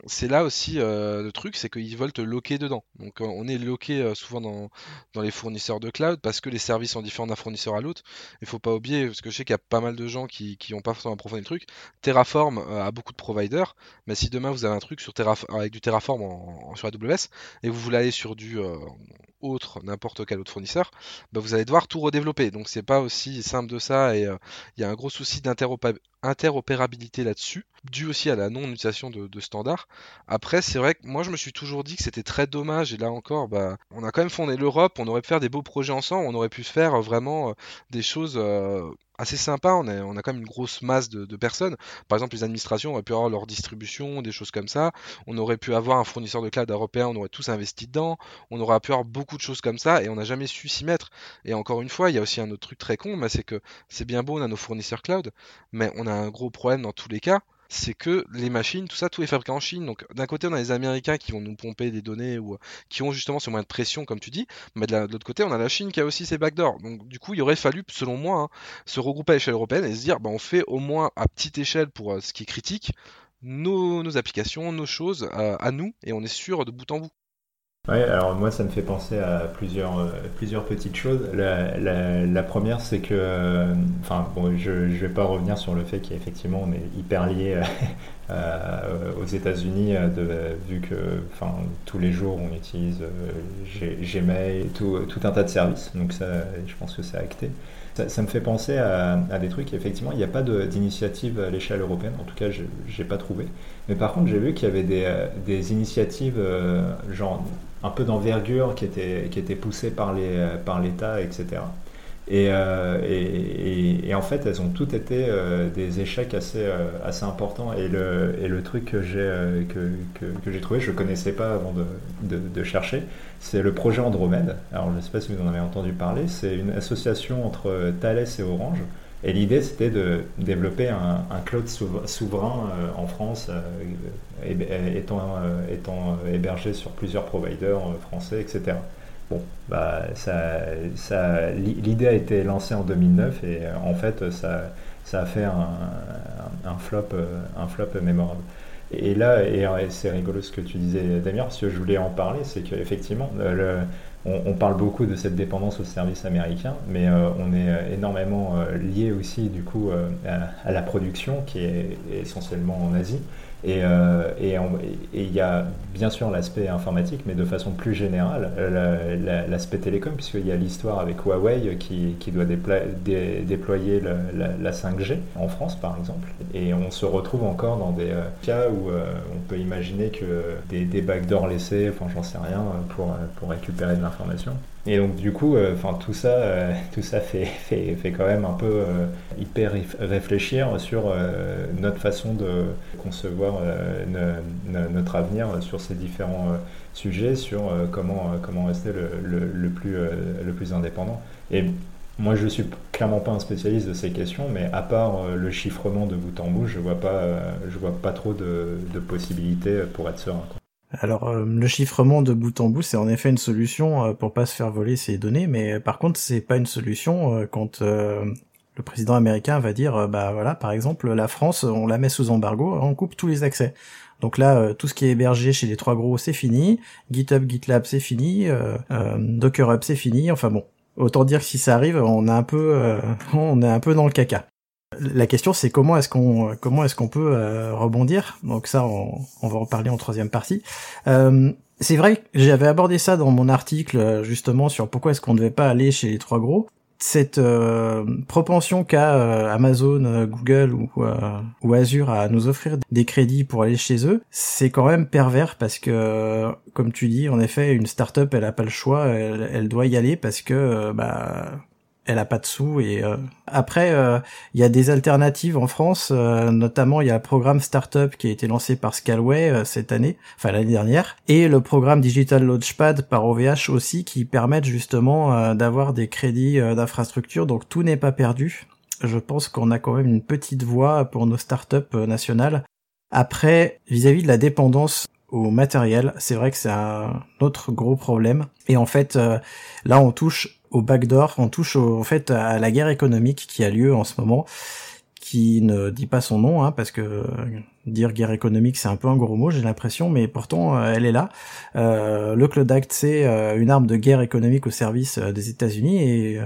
c'est là aussi le truc, c'est qu'ils veulent te loquer dedans. Donc on est loqué souvent dans, dans les fournisseurs de cloud parce que les services sont différents d'un fournisseur à l'autre. Il faut pas oublier parce que je sais qu'il y a pas mal de gens qui n'ont pas forcément approfondi le truc. Terraform euh, a beaucoup de providers, mais si demain vous avez un truc sur avec du Terraform en, sur AWS et vous voulez aller sur du euh, autre, n'importe quel autre fournisseur, bah, vous allez devoir tout redévelopper. Donc c'est pas aussi simple de ça et euh, il y a un gros souci d'interopérabilité là-dessus, dû aussi à la non-utilisation de, standards. Après, c'est vrai que moi je me suis toujours dit que c'était très dommage et là encore, bah, on a quand même fondé l'Europe, on aurait pu faire des beaux projets ensemble, on aurait pu faire vraiment euh, des choses euh, assez sympa. On a, on a quand même une grosse masse de, personnes. Par exemple, les administrations auraient pu avoir leur distribution, des choses comme ça. On aurait pu avoir un fournisseur de cloud européen, on aurait tous investi dedans. On aurait pu avoir beaucoup de choses comme ça et on n'a jamais su s'y mettre. Et encore une fois, il y a aussi un autre truc très con, c'est que c'est bien beau, on a nos fournisseurs cloud, mais on a un gros problème dans tous les cas c'est que les machines, tout ça, tout est fabriqué en Chine. Donc d'un côté, on a les Américains qui vont nous pomper des données ou qui ont justement ce moyen de pression, comme tu dis, mais de l'autre côté, on a la Chine qui a aussi ses backdoors. Donc du coup, il aurait fallu, selon moi, hein, se regrouper à l'échelle européenne et se dire, bah, on fait au moins à petite échelle pour euh, ce qui est critique, nos, applications, nos choses euh, à nous, et on est sûr de bout en bout. Oui, alors moi ça me fait penser à plusieurs, euh, plusieurs petites choses. La, première c'est que, euh, enfin bon, je ne vais pas revenir sur le fait qu'effectivement on est hyper lié euh, aux États-Unis, vu que enfin, tous les jours on utilise Gmail tout, tout, un tas de services, donc ça je pense que c'est acté. Ça, me fait penser à, des trucs, effectivement il n'y a pas d'initiative à l'échelle européenne, en tout cas je n'ai pas trouvé. Mais par contre j'ai vu qu'il y avait des, des initiatives genre un peu d'envergure qui était, qui était poussée par l'État, par etc. Euh, et, en fait, elles ont toutes été euh, des échecs assez, euh, assez importants. Et le, truc que j'ai que, j'ai trouvé, je ne connaissais pas avant de, chercher, c'est le projet Andromède. Alors, je ne sais pas si vous en avez entendu parler. C'est une association entre Thales et Orange et l'idée, c'était de développer un, cloud souverain en France, étant hébergé sur plusieurs providers français, etc. Bon, bah, ça, ça, l'idée a été lancée en 2009 et en fait, ça, ça a fait un, flop, un flop mémorable. Et là, et c'est rigolo ce que tu disais, Damien, parce que je voulais en parler, c'est qu'effectivement, le, on, parle beaucoup de cette dépendance aux services américains, mais euh, on est euh, énormément euh, lié aussi du coup à, la production qui est essentiellement en Asie. Et il y a bien sûr l'aspect informatique, mais de façon plus générale, l'aspect télécom, puisqu'il y a l'histoire avec Huawei qui, doit déployer la, 5G en France, par exemple. Et on se retrouve encore dans des cas où on peut imaginer que des, des backdoors laissés, enfin j'en sais rien, pour, récupérer de l'information. Et donc du coup, euh, tout ça, euh, tout ça fait, fait, fait, quand même un peu euh, hyper réfléchir sur notre façon de concevoir notre avenir sur ces différents sujets, sur comment, comment rester le, plus, indépendant. Et moi, je suis clairement pas un spécialiste de ces questions, mais à part le chiffrement de bout en bout, je vois vois pas trop de, possibilités pour être serein. Alors euh, le chiffrement de bout en bout, c'est en effet une solution euh, pour pas se faire voler ses données, mais euh, par contre c'est pas une solution quand le président américain va dire bah voilà par exemple la France on la met sous embargo, on coupe tous les accès. Donc là tout ce qui est hébergé chez les trois gros c'est fini, GitHub, GitLab c'est fini, Docker Hub c'est fini, enfin bon. Autant dire que si ça arrive, on est un peu, on est un peu dans le caca. La question c'est comment est-ce qu'on comment est-ce qu'on peut euh, rebondir? Donc ça on, va en parler en troisième partie. Euh, c'est vrai j'avais abordé ça dans mon article euh, justement sur pourquoi est-ce qu'on ne devait pas aller chez les trois gros. Cette propension qu'a Amazon, Google ou, ou Azure à nous offrir des crédits pour aller chez eux, c'est quand même pervers parce que, comme tu dis, en effet, une startup, elle a pas le choix, elle, elle doit y aller parce que, bah, elle a pas de sous et euh, après euh, il y a des alternatives en France euh, notamment il y a le programme Startup qui a été lancé par Scalway cette année enfin l'année dernière et le programme Digital Launchpad par OVH aussi qui permettent justement d'avoir des crédits d'infrastructure donc tout n'est pas perdu. Je pense qu'on a quand même une petite voie pour nos startups nationales. Après vis-à-vis -vis de la dépendance au matériel, c'est vrai que c'est un autre gros problème. Et en fait, là, on touche au backdoor, on touche en fait à la guerre économique qui a lieu en ce moment, qui ne dit pas son nom, hein, parce que euh, dire guerre économique c'est un peu un gros mot, j'ai l'impression, mais pourtant euh, elle est là. Euh, le Cloud Act c'est une arme de guerre économique au service des États-Unis et,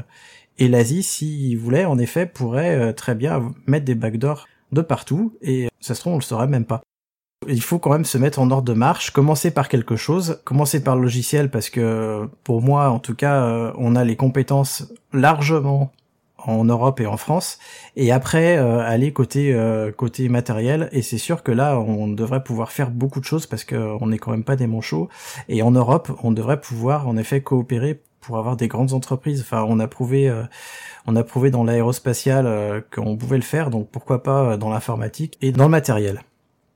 et l'Asie, s'il voulait, en effet, pourrait très bien mettre des backdoors de partout et ça se trouve on le saurait même pas. Il faut quand même se mettre en ordre de marche, commencer par quelque chose, commencer par le logiciel parce que pour moi en tout cas euh, on a les compétences largement en Europe et en France et après euh, aller côté euh, côté matériel et c'est sûr que là on devrait pouvoir faire beaucoup de choses parce que on n'est quand même pas des manchots et en Europe on devrait pouvoir en effet coopérer pour avoir des grandes entreprises. Enfin on a prouvé on a prouvé dans l'aérospatial qu'on pouvait le faire donc pourquoi pas dans l'informatique et dans le matériel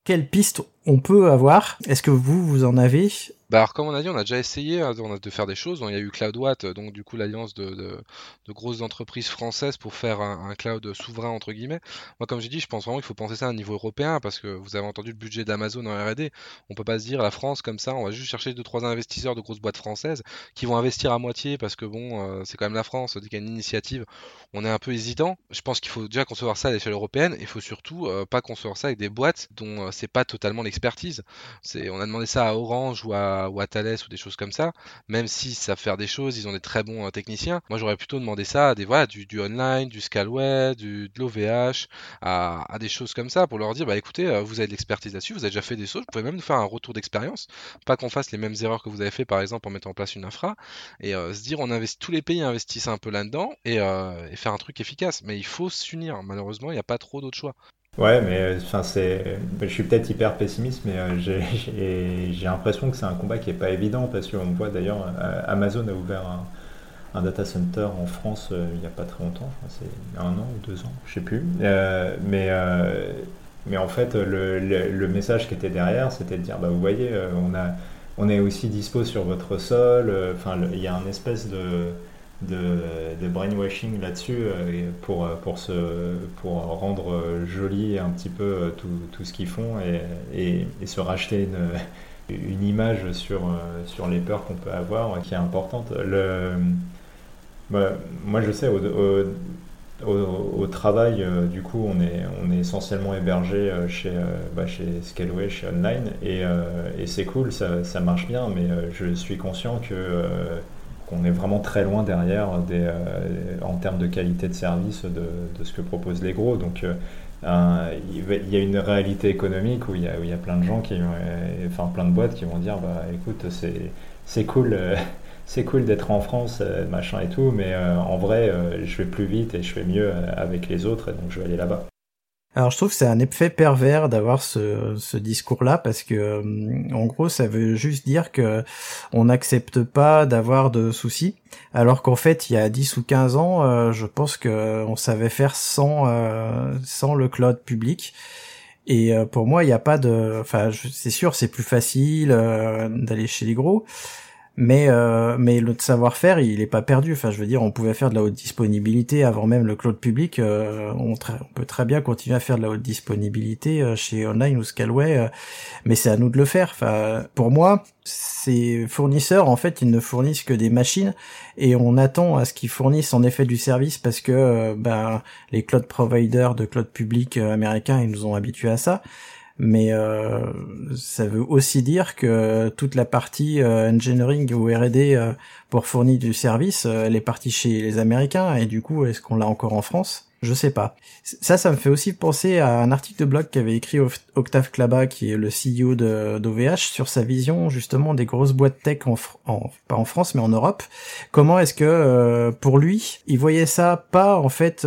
quelles pistes on peut avoir? Est-ce que vous, vous en avez? Bah alors comme on a dit, on a déjà essayé hein, de faire des choses. il y a eu CloudWatt, donc du coup l'alliance de, grosses entreprises françaises pour faire un, cloud souverain entre guillemets. Moi comme j'ai dit, je pense vraiment qu'il faut penser ça à un niveau européen parce que vous avez entendu le budget d'Amazon en R&D. On peut pas se dire la France comme ça, on va juste chercher deux trois investisseurs de grosses boîtes françaises qui vont investir à moitié parce que bon, euh, c'est quand même la France, dès qu'il y a une initiative, on est un peu hésitant. Je pense qu'il faut déjà concevoir ça à l'échelle européenne. Il faut surtout euh, pas concevoir ça avec des boîtes dont euh, c'est pas totalement l'expertise. On a demandé ça à Orange ou à ou à ou des choses comme ça, même si ça faire des choses, ils ont des très bons euh, techniciens. Moi, j'aurais plutôt demandé ça à des voilà, du, online, du Scalway, du, de l'OVH, à, des choses comme ça pour leur dire bah écoutez, euh, vous avez de l'expertise là-dessus, vous avez déjà fait des choses, vous pouvez même nous faire un retour d'expérience, pas qu'on fasse les mêmes erreurs que vous avez fait par exemple en mettant en place une infra, et euh, se dire on investit, tous les pays investissent un peu là-dedans et, et faire un truc efficace. Mais il faut s'unir. Malheureusement, il n'y a pas trop d'autres choix. Ouais, mais euh, enfin c'est, je suis peut-être hyper pessimiste, mais euh, j'ai l'impression que c'est un combat qui est pas évident parce qu'on voit d'ailleurs euh, Amazon a ouvert un, data center en France il n'y a pas très longtemps, c'est un an ou deux ans, je sais plus. mais mais en fait le, le, message qui était derrière, c'était de dire bah vous voyez, on a on est aussi dispo sur votre sol. Enfin, il y a un espèce de de, brainwashing là-dessus euh, pour, pour, se, pour rendre joli un petit peu euh, tout, tout ce qu'ils font et, se racheter une, image sur, euh, sur les peurs qu'on peut avoir qui est importante. Le, bah, moi, je sais, au, au, travail, du coup, on est, on est essentiellement hébergé chez, bah, chez Scaleway, chez Online, et, et c'est cool, ça, ça, marche bien, mais je suis conscient que qu'on est vraiment très loin derrière des, en termes de qualité de service de, de, ce que proposent les gros. Donc il y a une réalité économique où il y a, il y a plein de gens qui, enfin plein de boîtes qui vont dire bah écoute c'est cool c'est cool d'être en France machin et tout mais en vrai je vais plus vite et je fais mieux avec les autres et donc je vais aller là-bas. Alors je trouve que c'est un effet pervers d'avoir ce, ce discours-là parce que euh, en gros ça veut juste dire que on n'accepte pas d'avoir de soucis. Alors qu'en fait il y a 10 ou 15 ans euh, je pense que on savait faire sans euh, sans le cloud public. Et pour moi il n'y a pas de enfin c'est sûr c'est plus facile d'aller chez les gros mais euh, mais le savoir-faire il est pas perdu. Enfin je veux dire on pouvait faire de la haute disponibilité avant même le cloud public euh, on, peut très bien continuer à faire de la haute disponibilité euh, chez online ou Scalway mais c'est à nous de le faire. Enfin pour moi ces fournisseurs en fait ils ne fournissent que des machines et on attend à ce qu'ils fournissent en effet du service parce que ben les cloud providers de cloud public américains ils nous ont habitués à ça mais euh, ça veut aussi dire que toute la partie euh, engineering ou R&D euh, pour fournir du service, elle est partie chez les Américains et du coup, est-ce qu'on l'a encore en France? Je sais pas. Ça, ça me fait aussi penser à un article de blog qu'avait écrit Octave Klaba, qui est le CEO d'OVH, sur sa vision justement des grosses boîtes tech en, en, pas en France mais en Europe. Comment est-ce que pour lui, il voyait ça pas en fait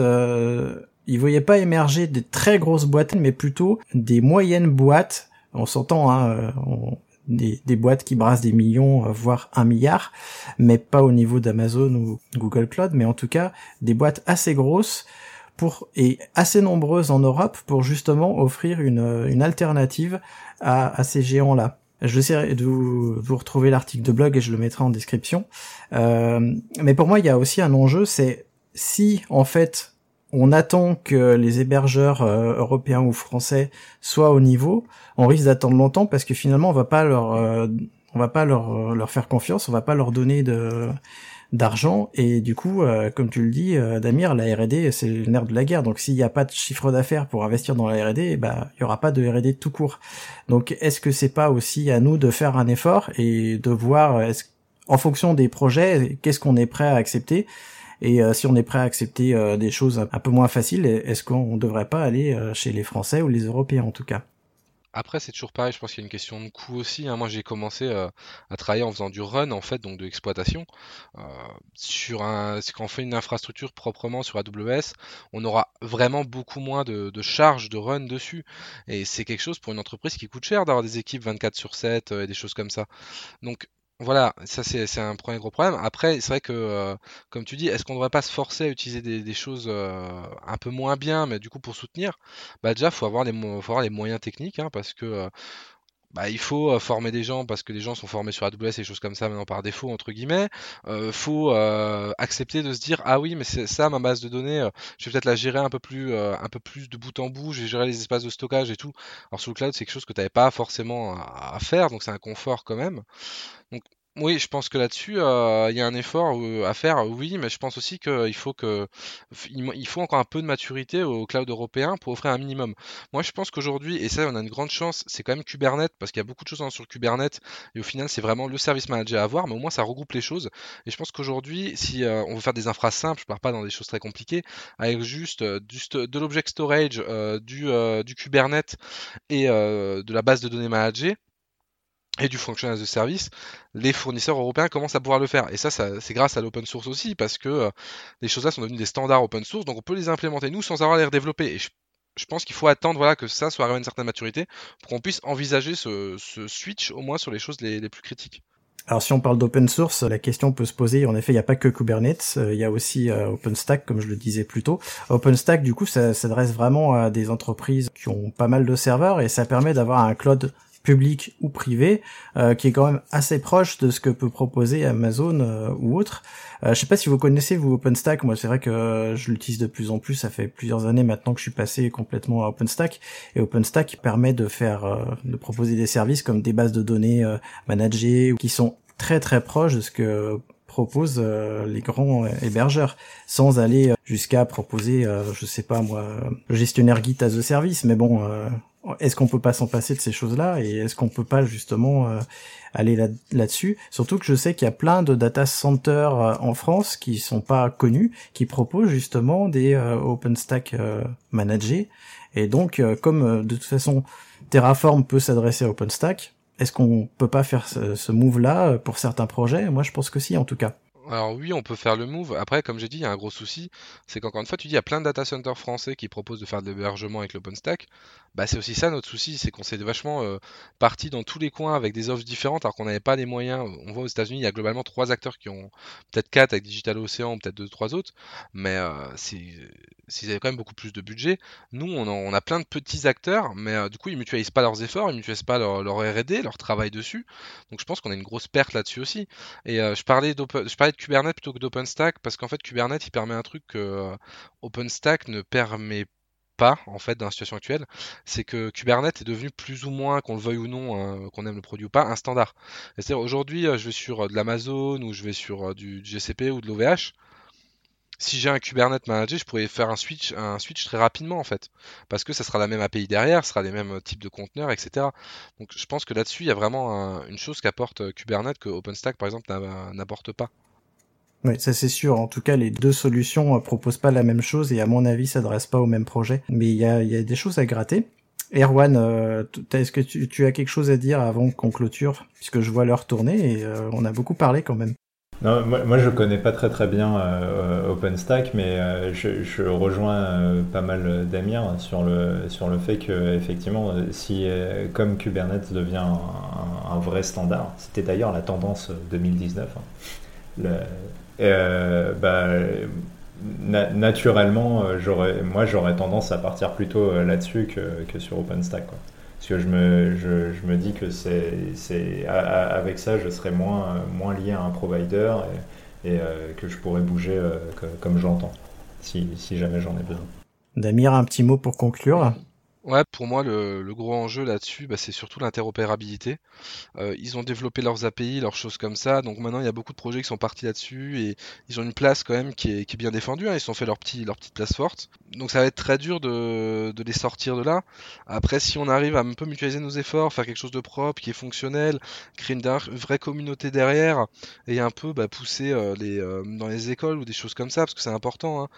il voyait pas émerger des très grosses boîtes, mais plutôt des moyennes boîtes. On s'entend, hein, euh, des, boîtes qui brassent des millions, euh, voire un milliard, mais pas au niveau d'Amazon ou Google Cloud, mais en tout cas des boîtes assez grosses pour et assez nombreuses en Europe pour justement offrir une, une alternative à, à ces géants-là. Je vais essayer de vous, vous retrouver l'article de blog et je le mettrai en description. Euh, mais pour moi, il y a aussi un enjeu, c'est si en fait on attend que les hébergeurs euh, européens ou français soient au niveau, on risque d'attendre longtemps parce que finalement on va pas leur euh, on va pas leur euh, leur faire confiance, on va pas leur donner de d'argent. Et du coup comme tu le dis Damir la R&D c'est le nerf de la guerre. Donc s'il n'y a pas de chiffre d'affaires pour investir dans la R&D bah il y aura pas de R&D tout court. Donc est-ce que c'est pas aussi à nous de faire un effort et de voir en fonction des projets qu'est-ce qu'on est prêt à accepter et euh, si on est prêt à accepter euh, des choses un peu moins faciles, est-ce qu'on ne devrait pas aller euh, chez les Français ou les Européens en tout cas? Après, c'est toujours pareil, je pense qu'il y a une question de coût aussi. Hein. Moi, j'ai commencé à travailler en faisant du run, en fait, donc de l'exploitation. sur un, quand on fait une infrastructure proprement sur AWS, on aura vraiment beaucoup moins de, de charges de run dessus. Et c'est quelque chose pour une entreprise qui coûte cher d'avoir des équipes 24 sur 7 et des choses comme ça. Donc, voilà, ça c'est un premier gros problème. Après, c'est vrai que, euh, comme tu dis, est-ce qu'on ne devrait pas se forcer à utiliser des, choses euh, un peu moins bien, mais du coup pour soutenir? Bah déjà, faut avoir les, faut avoir les moyens techniques, hein, parce que euh, bah, il faut former des gens parce que les gens sont formés sur AWS et choses comme ça maintenant par défaut entre guillemets. Euh, faut accepter de se dire ah oui mais c'est ça ma base de données, je vais peut-être la gérer un peu plus un peu plus de bout en bout, je vais gérer les espaces de stockage et tout. Alors sur le cloud c'est quelque chose que tu n'avais pas forcément à, à faire donc c'est un confort quand même. Donc oui, je pense que là-dessus, euh, il y a un effort euh, à faire, oui, mais je pense aussi qu'il faut que il faut encore un peu de maturité au cloud européen pour offrir un minimum. Moi, je pense qu'aujourd'hui, et ça, on a une grande chance, c'est quand même Kubernetes, parce qu'il y a beaucoup de choses sur Kubernetes, et au final, c'est vraiment le service manager à avoir, mais au moins, ça regroupe les choses. Et je pense qu'aujourd'hui, si euh, on veut faire des infras simples, je pars pas dans des choses très compliquées, avec juste, de l'object storage, du, du Kubernetes et de la base de données manager, et du function as a service, les fournisseurs européens commencent à pouvoir le faire. Et ça, c'est grâce à l'open source aussi, parce que euh, les choses-là sont devenues des standards open source, donc on peut les implémenter nous sans avoir à les redévelopper. Et je, pense qu'il faut attendre voilà, que ça soit arrivé à une certaine maturité pour qu'on puisse envisager ce, switch au moins sur les choses les, plus critiques. Alors si on parle d'open source, la question peut se poser. En effet, il n'y a pas que Kubernetes, euh, il y a aussi euh, OpenStack, comme je le disais plus tôt. OpenStack, du coup, ça s'adresse vraiment à des entreprises qui ont pas mal de serveurs et ça permet d'avoir un cloud public ou privé, euh, qui est quand même assez proche de ce que peut proposer Amazon euh, ou autre. Euh, je sais pas si vous connaissez vous OpenStack. Moi, c'est vrai que je l'utilise de plus en plus. Ça fait plusieurs années maintenant que je suis passé complètement à OpenStack. Et OpenStack permet de faire, de proposer des services comme des bases de données managées qui sont très très proches de ce que proposent les grands hébergeurs, sans aller jusqu'à proposer, je sais pas moi, gestionnaire Git as a service. Mais bon est-ce qu'on peut pas s'en passer de ces choses-là et est-ce qu'on peut pas justement euh, aller là, là-dessus? Surtout que je sais qu'il y a plein de data centers euh, en France qui sont pas connus, qui proposent justement des euh, OpenStack managés. Et donc, comme de toute façon Terraform peut s'adresser à OpenStack, est-ce qu'on peut pas faire ce, ce move-là pour certains projets? Moi, je pense que si, en tout cas. Alors oui, on peut faire le move. Après, comme j'ai dit, il y a un gros souci, c'est qu'encore une fois, tu dis, il y a plein de data centers français qui proposent de faire de l'hébergement avec l'OpenStack. Bah, c'est aussi ça notre souci, c'est qu'on s'est vachement euh, parti dans tous les coins avec des offres différentes, alors qu'on n'avait pas les moyens. On voit aux États-Unis, il y a globalement trois acteurs qui ont peut-être quatre avec Digital Ocean, peut-être deux, trois autres, mais euh, s'ils avaient quand même beaucoup plus de budget. Nous, on, a plein de petits acteurs, mais euh, du coup, ils mutualisent pas leurs efforts, ils mutualisent pas leur, R&D, leur travail dessus. Donc, je pense qu'on a une grosse perte là-dessus aussi. Et je parlais je parlais de Kubernetes plutôt que d'OpenStack parce qu'en fait Kubernetes il permet un truc que euh, OpenStack ne permet pas en fait dans la situation actuelle, c'est que Kubernetes est devenu plus ou moins, qu'on le veuille ou non, euh, qu'on aime le produit ou pas, un standard. C'est-à-dire aujourd'hui euh, je vais sur de l'Amazon ou je vais sur du GCP ou de l'OVH, si j'ai un Kubernetes manager, je pourrais faire un switch, un switch très rapidement en fait, parce que ça sera la même API derrière, ce sera les mêmes types de conteneurs, etc. Donc je pense que là-dessus, il y a vraiment une chose qu'apporte Kubernetes que OpenStack par exemple n'apporte pas. Oui, ça c'est sûr. En tout cas, les deux solutions euh, proposent pas la même chose et à mon avis, s'adressent pas au même projet. Mais il y a, y a, des choses à gratter. Erwan, euh, est-ce que tu, as quelque chose à dire avant qu'on clôture? Puisque je vois l'heure tourner et euh, on a beaucoup parlé quand même. Non, moi, moi je connais pas très très bien OpenStack, mais je, je, rejoins pas mal d'Amir sur le, sur le fait que effectivement, si comme Kubernetes devient un, un vrai standard, c'était d'ailleurs la tendance 2019. Hein, le, euh, bah, naturellement, euh, moi j'aurais tendance à partir plutôt euh, là-dessus que, que, sur OpenStack. Quoi. Parce que je me, je, je me dis que c'est, avec ça, je serais moins, moins lié à un provider et, que je pourrais bouger comme j'entends, si, si jamais j'en ai besoin. Damir, un petit mot pour conclure? Ouais, pour moi, le, gros enjeu là-dessus, bah, c'est surtout l'interopérabilité. Euh, ils ont développé leurs API, leurs choses comme ça, donc maintenant il y a beaucoup de projets qui sont partis là-dessus et ils ont une place quand même qui est, bien défendue. Hein. Ils se sont fait leur, petit, leur petite place forte. Donc ça va être très dur de, les sortir de là. Après, si on arrive à un peu mutualiser nos efforts, faire quelque chose de propre, qui est fonctionnel, créer une, vraie communauté derrière et un peu bah, pousser euh, euh, dans les écoles ou des choses comme ça, parce que c'est important. Hein.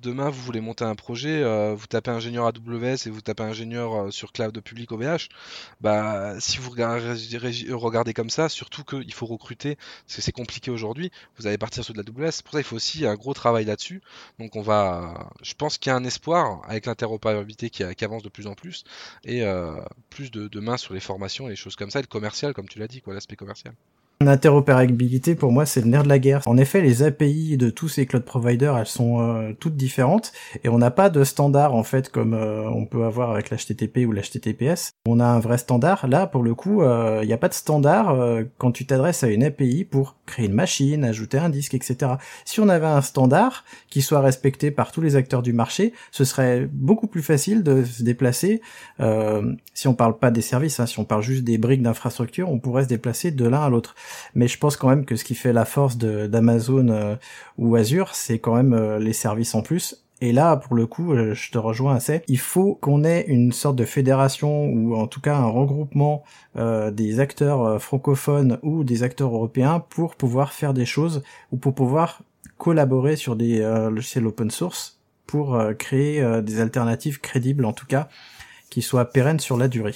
Demain, vous voulez monter un projet, vous tapez ingénieur AWS et vous tapez ingénieur ingénieur euh, sur cloud public OVH, bah, si vous regardez, comme ça, surtout qu'il faut recruter, parce que c'est compliqué aujourd'hui, vous allez partir sur de la WS. Pour ça, il faut aussi un gros travail là-dessus. Donc, on va, je pense qu'il y a un espoir avec l'interopérabilité qui, avance de plus en plus et euh, plus de, mains sur les formations et les choses comme ça, et le commercial, comme tu l'as dit, quoi, l'aspect commercial. L'interopérabilité, pour moi, c'est le nerf de la guerre. En effet, les API de tous ces cloud providers, elles sont euh, toutes différentes et on n'a pas de standard en fait comme euh, on peut avoir avec l'HTTP ou l'HTTPS. On a un vrai standard. Là, pour le coup, il euh, n'y a pas de standard quand tu t'adresses à une API pour créer une machine, ajouter un disque, etc. Si on avait un standard qui soit respecté par tous les acteurs du marché, ce serait beaucoup plus facile de se déplacer. si on parle pas des services, hein, si on parle juste des briques d'infrastructure, on pourrait se déplacer de l'un à l'autre mais je pense quand même que ce qui fait la force d'Amazon euh, ou Azure, c'est quand même euh, les services en plus. Et là, pour le coup, euh, je te rejoins assez. Il faut qu'on ait une sorte de fédération ou en tout cas un regroupement des acteurs francophones ou des acteurs européens pour pouvoir faire des choses ou pour pouvoir collaborer sur des logiciels open source pour créer des alternatives crédibles en tout cas qui soient pérennes sur la durée.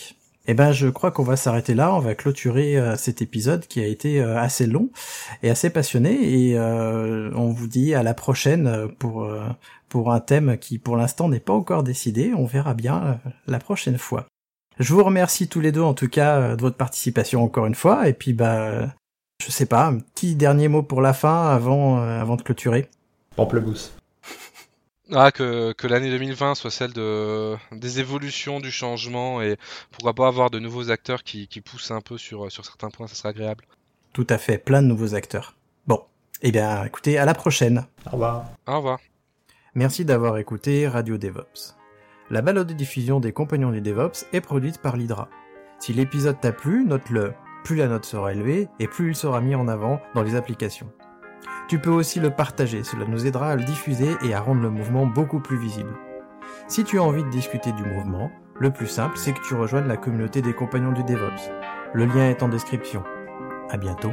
Eh ben, je crois qu'on va s'arrêter là. On va clôturer euh, cet épisode qui a été euh, assez long et assez passionné. Et euh, on vous dit à la prochaine pour pour un thème qui, pour l'instant, n'est pas encore décidé. On verra bien la prochaine fois. Je vous remercie tous les deux, en tout cas, de votre participation encore une fois. Et puis, bah, je sais pas, un petit dernier mot pour la fin avant avant de clôturer. Pamplemousse. Ah, que, que l'année 2020 soit celle de, des évolutions, du changement et pourquoi pas avoir de nouveaux acteurs qui, qui poussent un peu sur, sur certains points, ça serait agréable. Tout à fait, plein de nouveaux acteurs. Bon, eh bien écoutez, à la prochaine. Au revoir. Au revoir. Merci d'avoir écouté Radio DevOps. La balade de diffusion des compagnons du DevOps est produite par l'Hydra. Si l'épisode t'a plu, note-le. Plus la note sera élevée et plus il sera mis en avant dans les applications. Tu peux aussi le partager, cela nous aidera à le diffuser et à rendre le mouvement beaucoup plus visible. Si tu as envie de discuter du mouvement, Le plus simple, c'est que tu rejoignes la communauté des compagnons du DevOps. Le lien est en description. À bientôt.